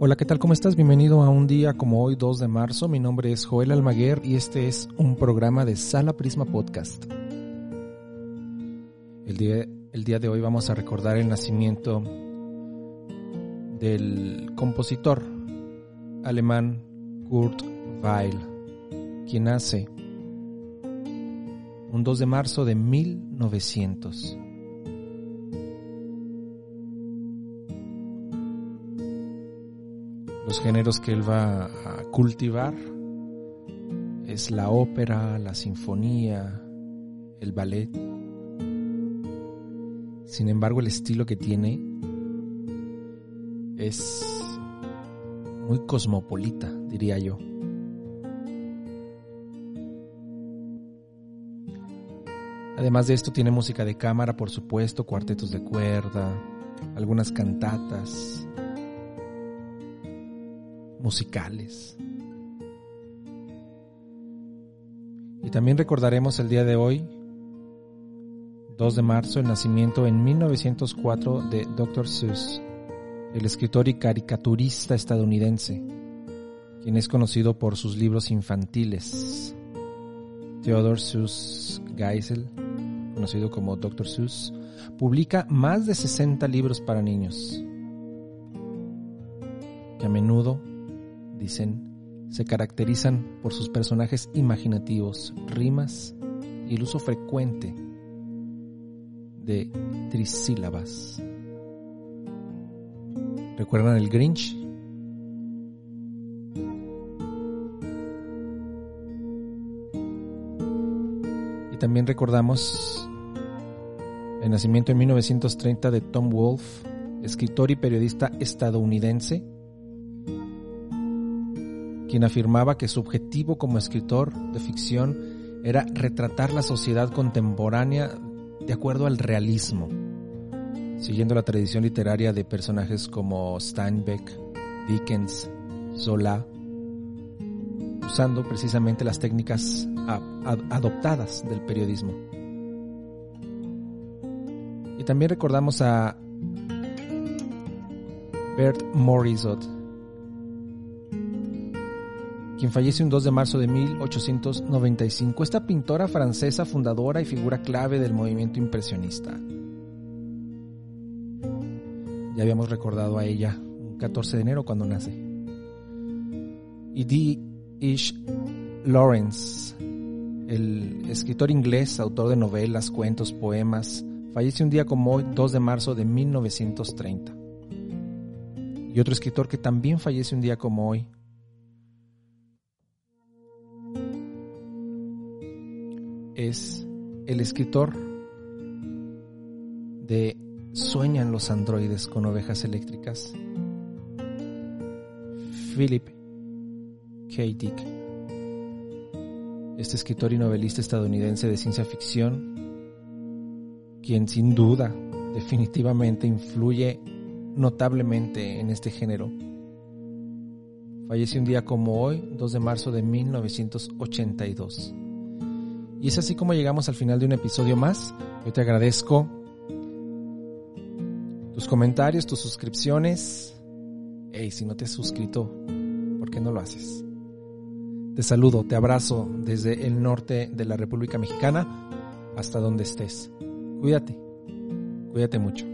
Hola, ¿qué tal? ¿Cómo estás? Bienvenido a un día como hoy, 2 de marzo. Mi nombre es Joel Almaguer y este es un programa de Sala Prisma Podcast. El día, el día de hoy vamos a recordar el nacimiento del compositor alemán Kurt Weill, quien nace un 2 de marzo de 1900. Los géneros que él va a cultivar es la ópera, la sinfonía, el ballet. Sin embargo, el estilo que tiene es muy cosmopolita, diría yo. Además de esto tiene música de cámara, por supuesto, cuartetos de cuerda, algunas cantatas, musicales. Y también recordaremos el día de hoy, 2 de marzo, el nacimiento en 1904 de Dr. Seuss, el escritor y caricaturista estadounidense, quien es conocido por sus libros infantiles. Theodore Seuss Geisel, conocido como Dr. Seuss, publica más de 60 libros para niños, que a menudo dicen, se caracterizan por sus personajes imaginativos, rimas y el uso frecuente de trisílabas. ¿Recuerdan el Grinch? Y también recordamos el nacimiento en 1930 de Tom Wolfe, escritor y periodista estadounidense, quien afirmaba que su objetivo como escritor de ficción era retratar la sociedad contemporánea de acuerdo al realismo, siguiendo la tradición literaria de personajes como Steinbeck, Dickens, Zola, usando precisamente las técnicas adoptadas del periodismo. Y también recordamos a Bert Morisot, quien fallece un 2 de marzo de 1895. Esta pintora francesa, fundadora y figura clave del movimiento impresionista. Ya habíamos recordado a ella un 14 de enero cuando nace. Y D. Ish Lawrence, el escritor inglés, autor de novelas, cuentos, poemas, fallece un día como hoy, 2 de marzo de 1930. Y otro escritor que también fallece un día como hoy, es el escritor de Sueñan los androides con ovejas eléctricas, Philip K. Dick. Este escritor y novelista estadounidense de ciencia ficción, quien sin duda definitivamente influye notablemente en este género. Falleció un día como hoy, 2 de marzo de 1982. Y es así como llegamos al final de un episodio más. Yo te agradezco tus comentarios, tus suscripciones. Hey, si no te has suscrito, ¿por qué no lo haces? Te saludo, te abrazo desde el norte de la República Mexicana hasta donde estés. Cuídate, cuídate mucho.